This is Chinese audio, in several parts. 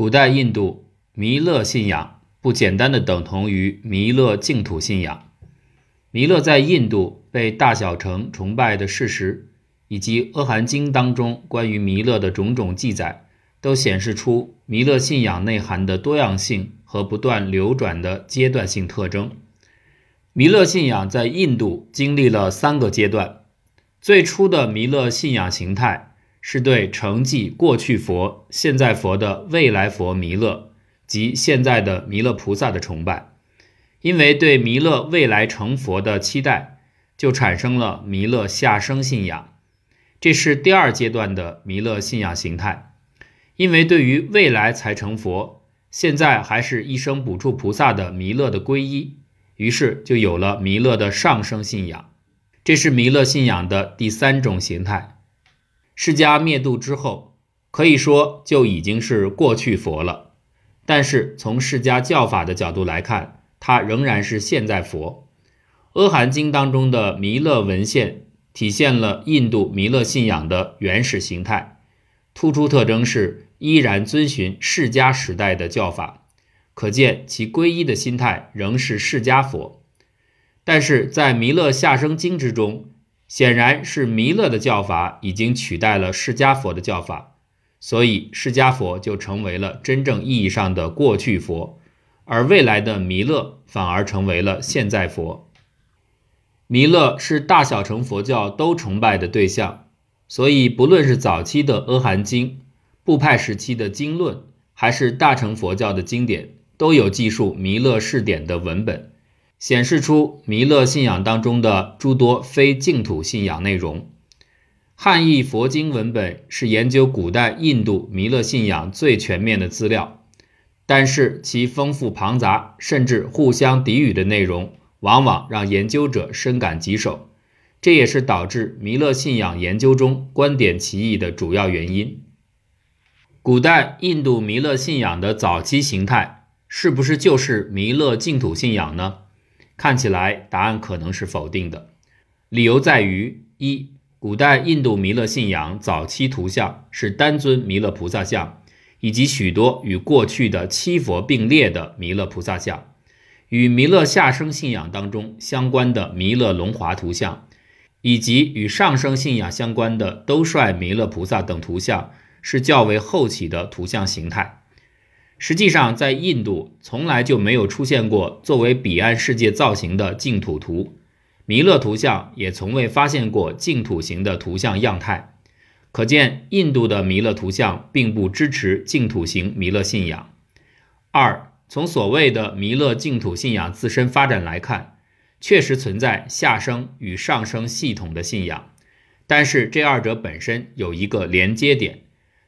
古代印度弥勒信仰不简单的等同于弥勒净土信仰。弥勒在印度被大小乘崇拜的事实，以及《阿含经》当中关于弥勒的种种记载，都显示出弥勒信仰内涵的多样性和不断流转的阶段性特征。弥勒信仰在印度经历了三个阶段，最初的弥勒信仰形态。是对承继过去佛、现在佛的未来佛弥勒及现在的弥勒菩萨的崇拜，因为对弥勒未来成佛的期待，就产生了弥勒下生信仰。这是第二阶段的弥勒信仰形态，因为对于未来才成佛、现在还是一生补处菩萨的弥勒的皈依，于是就有了弥勒的上生信仰。这是弥勒信仰的第三种形态。释迦灭度之后，可以说就已经是过去佛了。但是从释迦教法的角度来看，他仍然是现在佛。阿含经当中的弥勒文献体现了印度弥勒信仰的原始形态，突出特征是依然遵循释迦时代的教法，可见其皈依的心态仍是释迦佛。但是在弥勒下生经之中。显然是弥勒的教法已经取代了释迦佛的教法，所以释迦佛就成为了真正意义上的过去佛，而未来的弥勒反而成为了现在佛。弥勒是大小乘佛教都崇拜的对象，所以不论是早期的阿含经、部派时期的经论，还是大乘佛教的经典，都有记述弥勒事典的文本。显示出弥勒信仰当中的诸多非净土信仰内容。汉译佛经文本是研究古代印度弥勒信仰最全面的资料，但是其丰富庞杂，甚至互相抵语的内容，往往让研究者深感棘手。这也是导致弥勒信仰研究中观点歧义的主要原因。古代印度弥勒信仰的早期形态，是不是就是弥勒净土信仰呢？看起来答案可能是否定的，理由在于：一、古代印度弥勒信仰早期图像是单尊弥勒菩萨像，以及许多与过去的七佛并列的弥勒菩萨像，与弥勒下生信仰当中相关的弥勒龙华图像，以及与上生信仰相关的兜率弥勒菩萨等图像，是较为后起的图像形态。实际上，在印度从来就没有出现过作为彼岸世界造型的净土图，弥勒图像也从未发现过净土型的图像样态。可见，印度的弥勒图像并不支持净土型弥勒信仰。二，从所谓的弥勒净土信仰自身发展来看，确实存在下生与上生系统的信仰，但是这二者本身有一个连接点，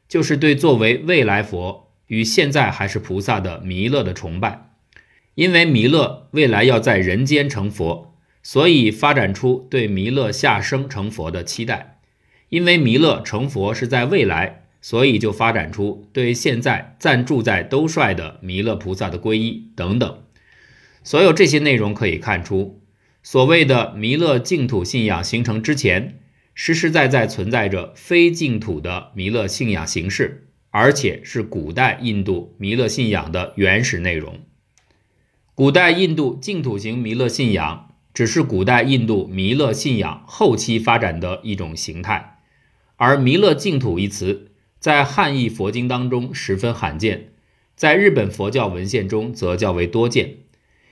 就是对作为未来佛。与现在还是菩萨的弥勒的崇拜，因为弥勒未来要在人间成佛，所以发展出对弥勒下生成佛的期待；因为弥勒成佛是在未来，所以就发展出对现在暂住在兜率的弥勒菩萨的皈依等等。所有这些内容可以看出，所谓的弥勒净土信仰形成之前，实实在在存在着非净土的弥勒信仰形式。而且是古代印度弥勒信仰的原始内容。古代印度净土型弥勒信仰只是古代印度弥勒信仰后期发展的一种形态，而弥勒净土一词在汉译佛经当中十分罕见，在日本佛教文献中则较为多见。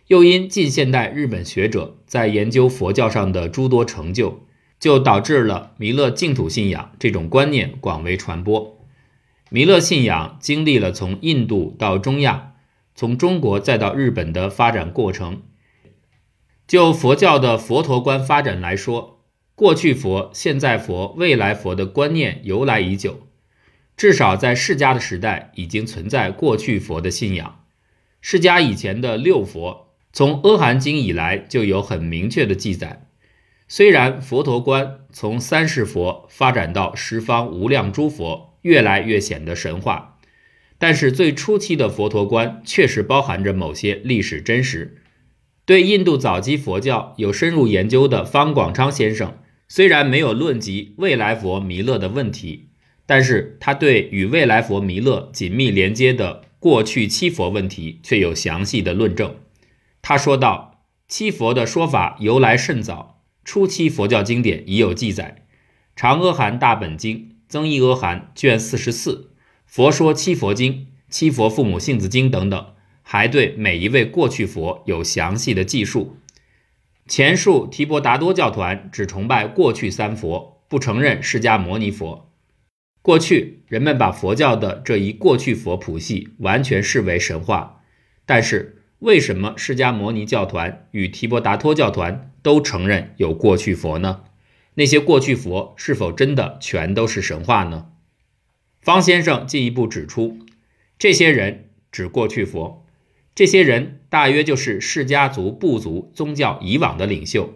又因近现代日本学者在研究佛教上的诸多成就，就导致了弥勒净土信仰这种观念广为传播。弥勒信仰经历了从印度到中亚，从中国再到日本的发展过程。就佛教的佛陀观发展来说，过去佛、现在佛、未来佛的观念由来已久，至少在释迦的时代已经存在过去佛的信仰。释迦以前的六佛，从阿含经以来就有很明确的记载。虽然佛陀观从三世佛发展到十方无量诸佛。越来越显得神话，但是最初期的佛陀观确实包含着某些历史真实。对印度早期佛教有深入研究的方广昌先生，虽然没有论及未来佛弥勒的问题，但是他对与未来佛弥勒紧密连接的过去七佛问题却有详细的论证。他说道：“七佛的说法由来甚早，初期佛教经典已有记载，《长阿含大本经》《增益阿含》卷四十四，《佛说七佛经》《七佛父母性子经》等等，还对每一位过去佛有详细的记述。前述提婆达多教团只崇拜过去三佛，不承认释迦牟尼佛。过去人们把佛教的这一过去佛谱系完全视为神话，但是。”为什么释迦牟尼教团与提婆达多教团都承认有过去佛呢？那些过去佛是否真的全都是神话呢？方先生进一步指出，这些人指过去佛，这些人大约就是释迦族部族宗教以往的领袖。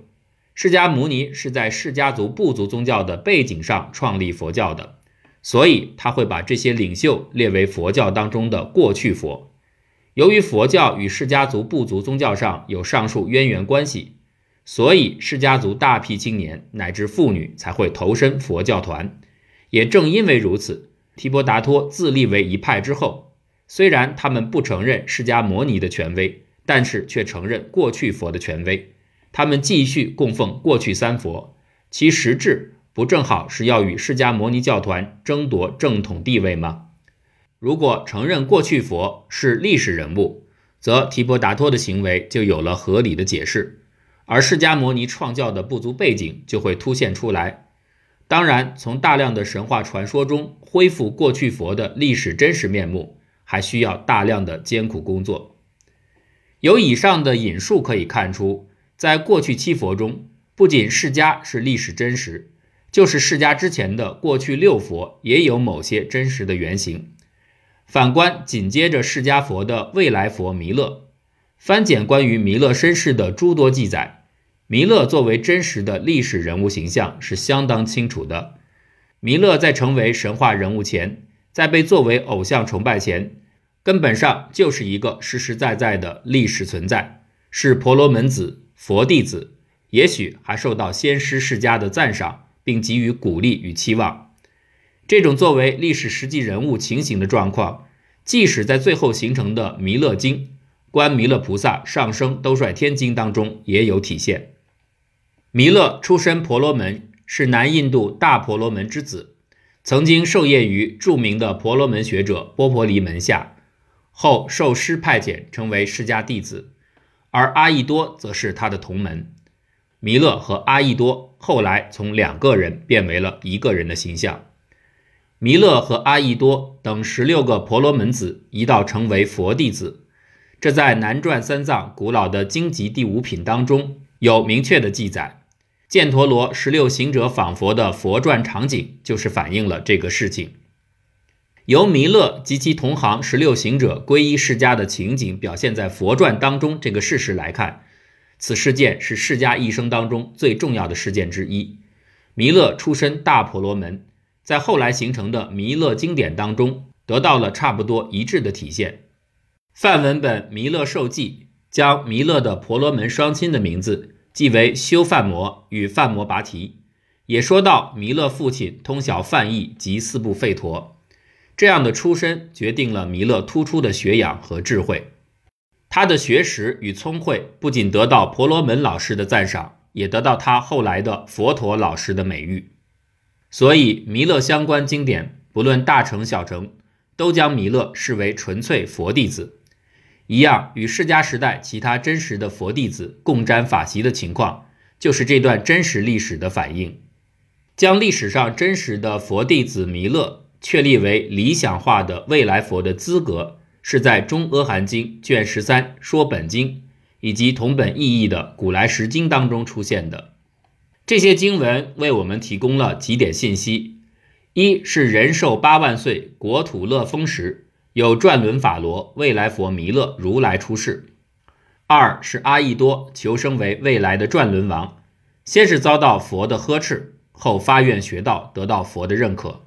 释迦牟尼是在释迦族部族宗教的背景上创立佛教的，所以他会把这些领袖列为佛教当中的过去佛。由于佛教与释迦族部族宗教上有上述渊源关系，所以释迦族大批青年乃至妇女才会投身佛教团。也正因为如此，提婆达多自立为一派之后，虽然他们不承认释迦牟尼的权威，但是却承认过去佛的权威。他们继续供奉过去三佛，其实质不正好是要与释迦牟尼教团争夺正统地位吗？如果承认过去佛是历史人物，则提婆达多的行为就有了合理的解释，而释迦牟尼创教的不足背景就会凸显出来。当然，从大量的神话传说中恢复过去佛的历史真实面目，还需要大量的艰苦工作。由以上的引述可以看出，在过去七佛中，不仅释迦是历史真实，就是释迦之前的过去六佛也有某些真实的原型。反观紧接着释迦佛的未来佛弥勒，翻检关于弥勒身世的诸多记载，弥勒作为真实的历史人物形象是相当清楚的。弥勒在成为神话人物前，在被作为偶像崇拜前，根本上就是一个实实在在的历史存在，是婆罗门子、佛弟子，也许还受到先师世家的赞赏，并给予鼓励与期望。这种作为历史实际人物情形的状况，即使在最后形成的《弥勒经》《观弥勒菩萨上升兜率天经》当中也有体现。弥勒出身婆罗门，是南印度大婆罗门之子，曾经受业于著名的婆罗门学者波婆离门下，后受师派遣成为释迦弟子，而阿逸多则是他的同门。弥勒和阿逸多后来从两个人变为了一个人的形象。弥勒和阿逸多等十六个婆罗门子一道成为佛弟子，这在南传三藏古老的经籍第五品当中有明确的记载。犍陀罗十六行者访佛的佛传场景就是反映了这个事情。由弥勒及其同行十六行者皈依释迦的情景表现在佛传当中这个事实来看，此事件是释迦一生当中最重要的事件之一。弥勒出身大婆罗门。在后来形成的弥勒经典当中，得到了差不多一致的体现。梵文本《弥勒受记》将弥勒的婆罗门双亲的名字记为修梵摩与梵摩拔提，也说到弥勒父亲通晓梵译及四部吠陀。这样的出身决定了弥勒突出的学养和智慧。他的学识与聪慧不仅得到婆罗门老师的赞赏，也得到他后来的佛陀老师的美誉。所以，弥勒相关经典不论大成小成，都将弥勒视为纯粹佛弟子，一样与释迦时代其他真实的佛弟子共沾法席的情况，就是这段真实历史的反映。将历史上真实的佛弟子弥勒确立为理想化的未来佛的资格，是在《中阿含经》卷十三说本经以及同本意义的《古来实经》当中出现的。这些经文为我们提供了几点信息：一是人寿八万岁，国土乐丰时，有转轮法罗未来佛弥勒如来出世；二是阿逸多求生为未来的转轮王，先是遭到佛的呵斥，后发愿学道，得到佛的认可；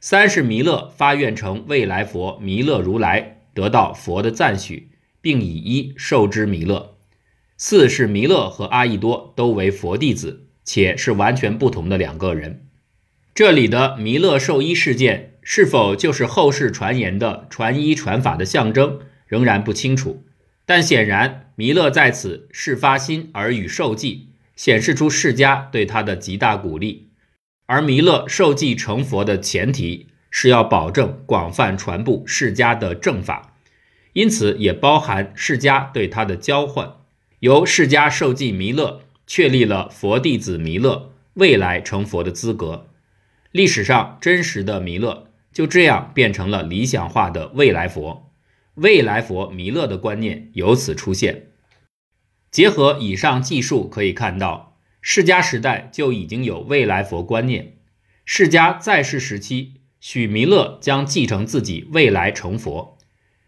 三是弥勒发愿成未来佛弥勒如来，得到佛的赞许，并以一受之弥勒；四是弥勒和阿逸多都为佛弟子。且是完全不同的两个人。这里的弥勒受衣事件是否就是后世传言的传医传法的象征，仍然不清楚。但显然，弥勒在此事发心而与受记，显示出释迦对他的极大鼓励。而弥勒受记成佛的前提是要保证广泛传布释迦的正法，因此也包含释迦对他的交换。由释迦受记弥勒，确立了佛弟子弥勒未来成佛的资格。历史上真实的弥勒就这样变成了理想化的未来佛，未来佛弥勒的观念由此出现。结合以上技术可以看到，释迦时代就已经有未来佛观念。释迦在世时期，许弥勒将继承自己未来成佛。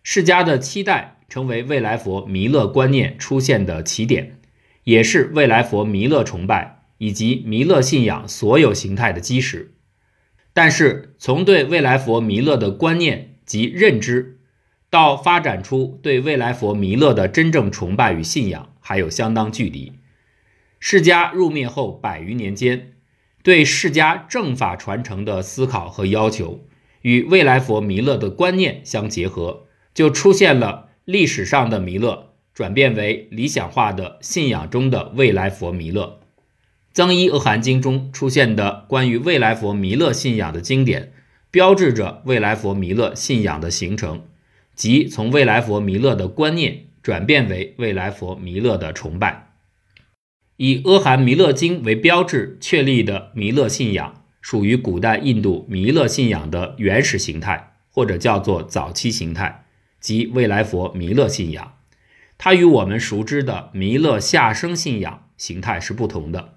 释迦的期待成为未来佛弥勒观念出现的起点，也是未来佛弥勒崇拜以及弥勒信仰所有形态的基石。但是，从对未来佛弥勒的观念及认知，到发展出对未来佛弥勒的真正崇拜与信仰，还有相当距离。释迦入灭后百余年间，对释迦正法传承的思考和要求，与未来佛弥勒的观念相结合，就出现了历史上的弥勒转变为理想化的信仰中的未来佛弥勒。增一阿含经中出现的关于未来佛弥勒信仰的经典，标志着未来佛弥勒信仰的形成，即从未来佛弥勒的观念转变为未来佛弥勒的崇拜。以阿含弥勒经为标志确立的弥勒信仰，属于古代印度弥勒信仰的原始形态，或者叫做早期形态，即未来佛弥勒信仰。它与我们熟知的弥勒下生信仰形态是不同的。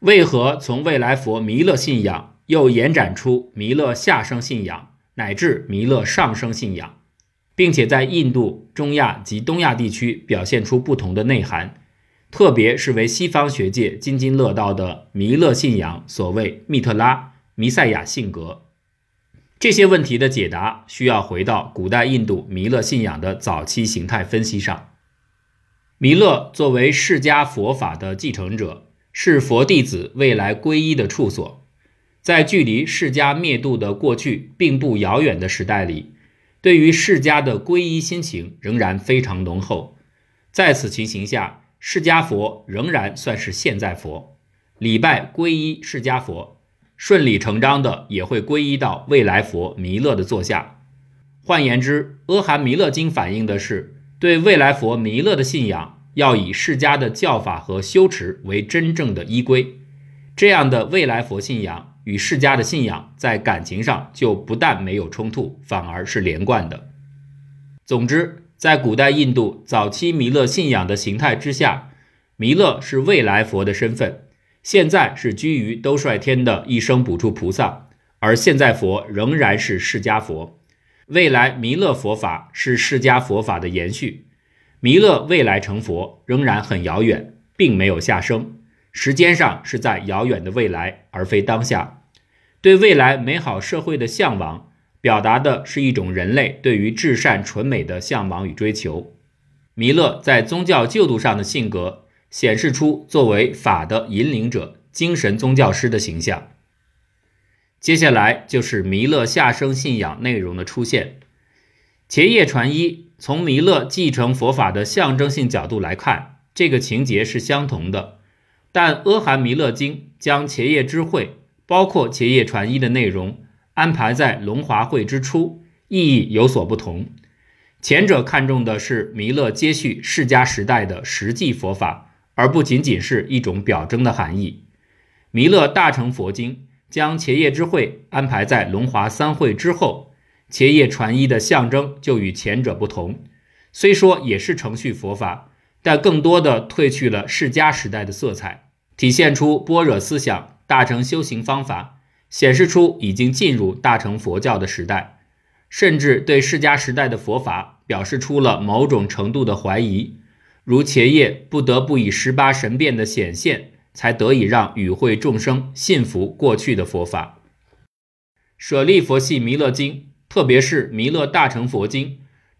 为何从未来佛弥勒信仰又延展出弥勒下生信仰，乃至弥勒上生信仰，并且在印度、中亚及东亚地区表现出不同的内涵，特别是为西方学界津津乐道的弥勒信仰所谓密特拉、弥赛亚性格？这些问题的解答需要回到古代印度弥勒信仰的早期形态分析上。弥勒作为释迦佛法的继承者。是佛弟子未来皈依的处所，在距离释迦灭度的过去并不遥远的时代里，对于释迦的皈依心情仍然非常浓厚。在此情形下，释迦佛仍然算是现在佛，礼拜皈依释迦佛，顺理成章的也会皈依到未来佛弥勒的座下。换言之，《阿含弥勒经》反映的是对未来佛弥勒的信仰。要以释迦的教法和修持为真正的依归，这样的未来佛信仰与释迦的信仰在感情上就不但没有冲突，反而是连贯的。总之，在古代印度早期弥勒信仰的形态之下，弥勒是未来佛的身份，现在是居于兜率天的一生补处菩萨，而现在佛仍然是释迦佛，未来弥勒佛法是释迦佛法的延续。弥勒未来成佛仍然很遥远，并没有下生，时间上是在遥远的未来，而非当下。对未来美好社会的向往，表达的是一种人类对于至善纯美的向往与追求。弥勒在宗教救度上的性格，显示出作为法的引领者、精神宗教师的形象。接下来就是弥勒下生信仰内容的出现，前夜传一。从弥勒继承佛法的象征性角度来看，这个情节是相同的，但《阿含弥勒经》将伽叶之会，包括伽叶传一的内容安排在龙华会之初，意义有所不同。前者看重的是弥勒接续释迦时代的实际佛法，而不仅仅是一种表征的含义。《弥勒大乘佛经》将伽叶之会安排在龙华三会之后。伽叶传一的象征就与前者不同，虽说也是程序佛法，但更多的褪去了释迦时代的色彩，体现出般若思想、大乘修行方法，显示出已经进入大乘佛教的时代，甚至对释迦时代的佛法表示出了某种程度的怀疑，如伽叶不得不以十八神变的显现，才得以让与会众生信服过去的佛法。舍利佛系弥勒经。特别是《弥勒大乘佛经》，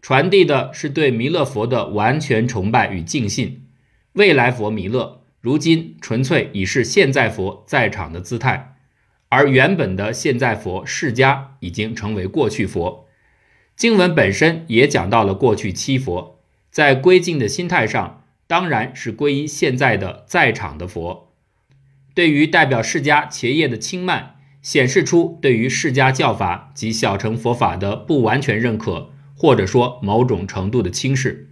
传递的是对弥勒佛的完全崇拜与敬信。未来佛弥勒，如今纯粹已是现在佛在场的姿态。而原本的现在佛释迦已经成为过去佛。经文本身也讲到了过去七佛，在归敬的心态上，当然是归依现在的在场的佛。对于代表释迦前业的轻慢，显示出对于释迦教法及小乘佛法的不完全认可，或者说某种程度的轻视，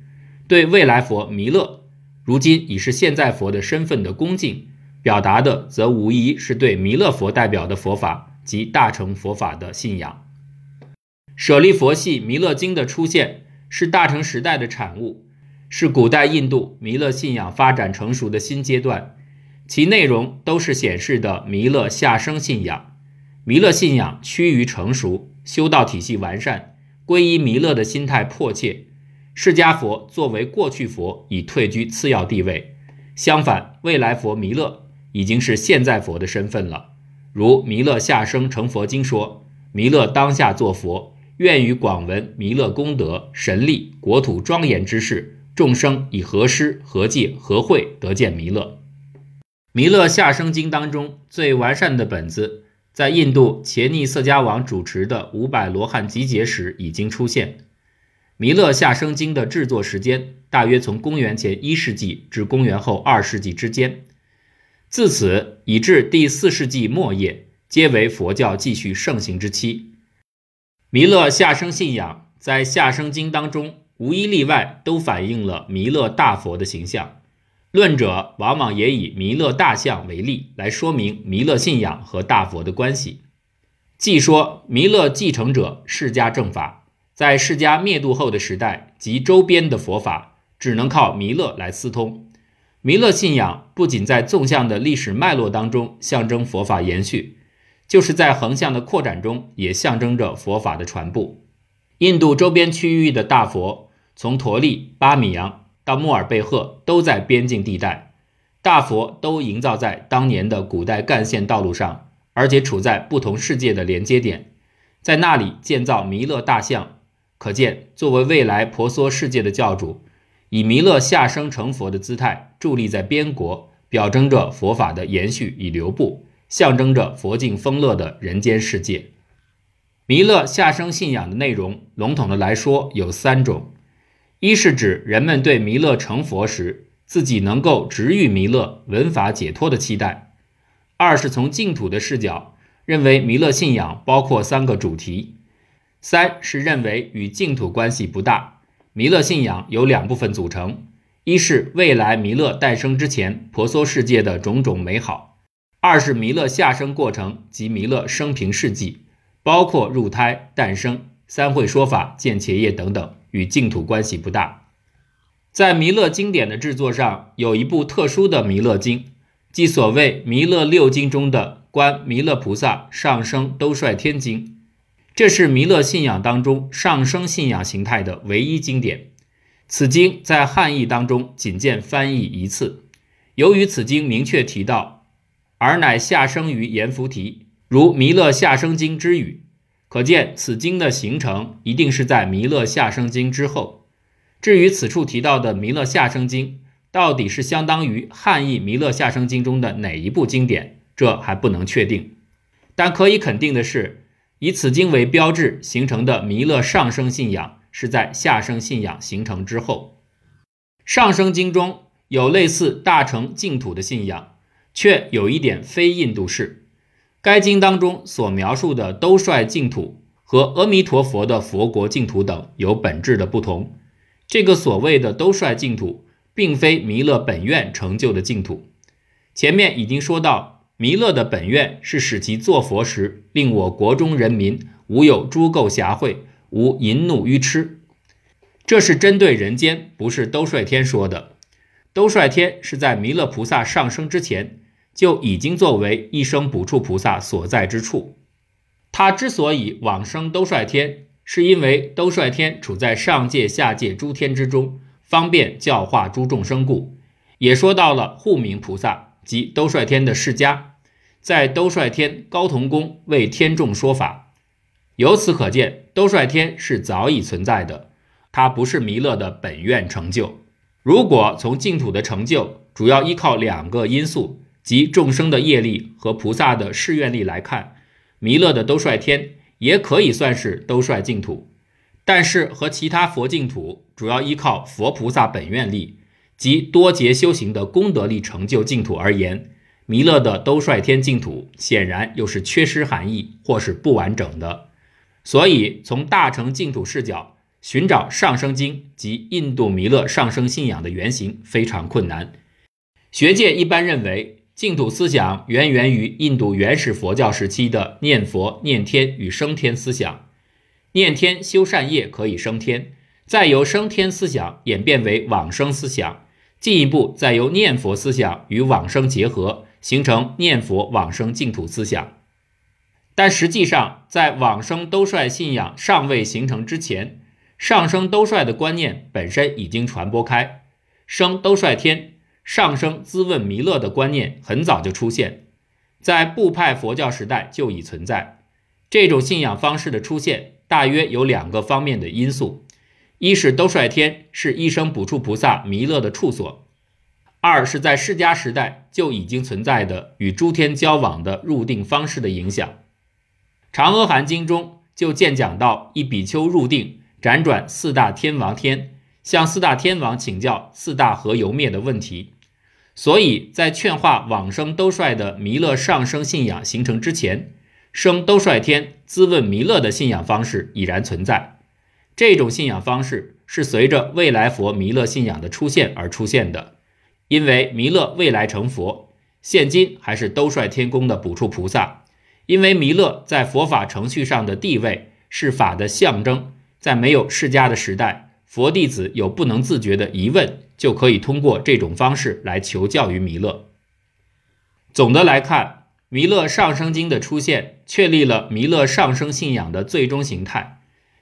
对未来佛弥勒，如今已是现在佛的身份的恭敬，表达的则无疑是对弥勒佛代表的佛法及大乘佛法的信仰。舍利佛系弥勒经的出现是大乘时代的产物，是古代印度弥勒信仰发展成熟的新阶段，其内容都是显示的弥勒下生信仰。弥勒信仰趋于成熟，修道体系完善，皈依弥勒的心态迫切。释迦佛作为过去佛，已退居次要地位。相反，未来佛弥勒已经是现在佛的身份了。如《弥勒下生成佛经》说：“弥勒当下作佛。”愿与广闻弥勒功德神力国土庄严之事，众生以何师何戒何会得见弥勒？弥勒下生经当中最完善的本子，在印度伽尼色迦王主持的五百罗汉集结时已经出现。弥勒下生经的制作时间大约从公元前一世纪至公元后二世纪之间，自此以至第四世纪末叶，皆为佛教继续盛行之期。弥勒下生信仰在下生经当中无一例外都反映了弥勒大佛的形象，论者往往也以弥勒大象为例来说明弥勒信仰和大佛的关系。既说弥勒继承者释迦正法，在释迦灭度后的时代及周边的佛法只能靠弥勒来私通。弥勒信仰不仅在纵向的历史脉络当中象征佛法延续。就是在横向的扩展中，也象征着佛法的传播。印度周边区域的大佛，从陀利、巴米扬到穆尔贝赫，都在边境地带。大佛都营造在当年的古代干线道路上，而且处在不同世界的连接点，在那里建造弥勒大像。可见，作为未来婆娑世界的教主，以弥勒下生成佛的姿态伫立在边国，表征着佛法的延续与流布。象征着佛境丰乐的人间世界。弥勒下生信仰的内容，笼统的来说有三种：一是指人们对弥勒成佛时自己能够直遇弥勒、闻法解脱的期待；二是从净土的视角认为弥勒信仰包括三个主题；三是认为与净土关系不大，弥勒信仰由两部分组成：一是未来弥勒诞生之前婆娑世界的种种美好。二是弥勒下生过程及弥勒生平事迹，包括入胎、诞生、三会说法、见伽业等等，与净土关系不大。在弥勒经典的制作上，有一部特殊的弥勒经，即所谓弥勒六经中的《观弥勒菩萨上升兜率天经》，这是弥勒信仰当中上升信仰形态的唯一经典。此经在汉译当中仅见翻译一次，由于此经明确提到。尔乃下生于阎浮提，如《弥勒下生经》之语，可见此经的形成一定是在《弥勒下生经》之后。至于此处提到的《弥勒下生经》，到底是相当于汉译《弥勒下生经》中的哪一部经典，这还不能确定。但可以肯定的是，以此经为标志形成的弥勒上生信仰，是在下生信仰形成之后。上生经中有类似大乘净土的信仰。却有一点非印度式，该经当中所描述的兜率净土和阿弥陀佛的佛国净土等有本质的不同。这个所谓的兜率净土，并非弥勒本愿成就的净土。前面已经说到，弥勒的本愿是使其作佛时，令我国中人民无有诸垢瑕秽，无淫怒愚痴。这是针对人间，不是兜率天说的。兜率天是在弥勒菩萨上升之前。就已经作为一生补处菩萨所在之处。他之所以往生兜率天，是因为兜率天处在上界、下界诸天之中，方便教化诸众生故。也说到了护明菩萨及兜率天的释迦，在兜率天高童宫为天众说法。由此可见，兜率天是早已存在的，它不是弥勒的本愿成就。如果从净土的成就主要依靠两个因素。及众生的业力和菩萨的誓愿力来看，弥勒的兜率天也可以算是兜率净土。但是和其他佛净土主要依靠佛菩萨本愿力及多劫修行的功德力成就净土而言，弥勒的兜率天净土显然又是缺失含义或是不完整的。所以从大乘净土视角寻找上升经及印度弥勒上升信仰的原型非常困难。学界一般认为，净土思想源源于印度原始佛教时期的念佛、念天与升天思想。念天修善业可以升天，再由升天思想演变为往生思想，进一步再由念佛思想与往生结合，形成念佛往生净土思想。但实际上，在往生兜率信仰尚未形成之前，上升兜率的观念本身已经传播开，升兜率天、上升资问弥勒的观念很早就出现，在部派佛教时代就已存在。这种信仰方式的出现。大约有两个方面的因素：一是兜率天是一生补处菩萨弥勒的处所；二是在释迦时代就已经存在的与诸天交往的入定方式的影响。《长阿含经》中就见讲到一比丘入定，辗转四大天王天，向四大天王请教四大何由灭的问题。所以在劝化往生兜率的弥勒上升信仰形成之前。生兜率天咨问弥勒的信仰方式已然存在，这种信仰方式是随着未来佛弥勒信仰的出现而出现的。因为弥勒未来成佛，现今还是兜率天宫的补处菩萨。因为弥勒在佛法程序上的地位是法的象征，在没有释迦的时代，佛弟子有不能自觉的疑问，就可以通过这种方式来求教于弥勒。总的来看。弥勒上升经的出现，确立了弥勒上升信仰的最终形态。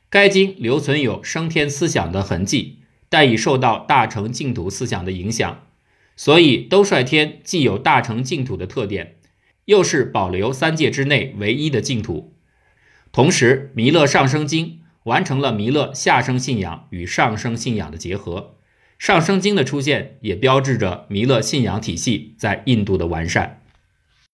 该经留存有升天思想的痕迹，但已受到大乘净土思想的影响，所以兜率天既有大乘净土的特点，又是保留三界之内唯一的净土。同时，弥勒上升经完成了弥勒下生信仰与上升信仰的结合。上升经的出现，也标志着弥勒信仰体系在印度的完善。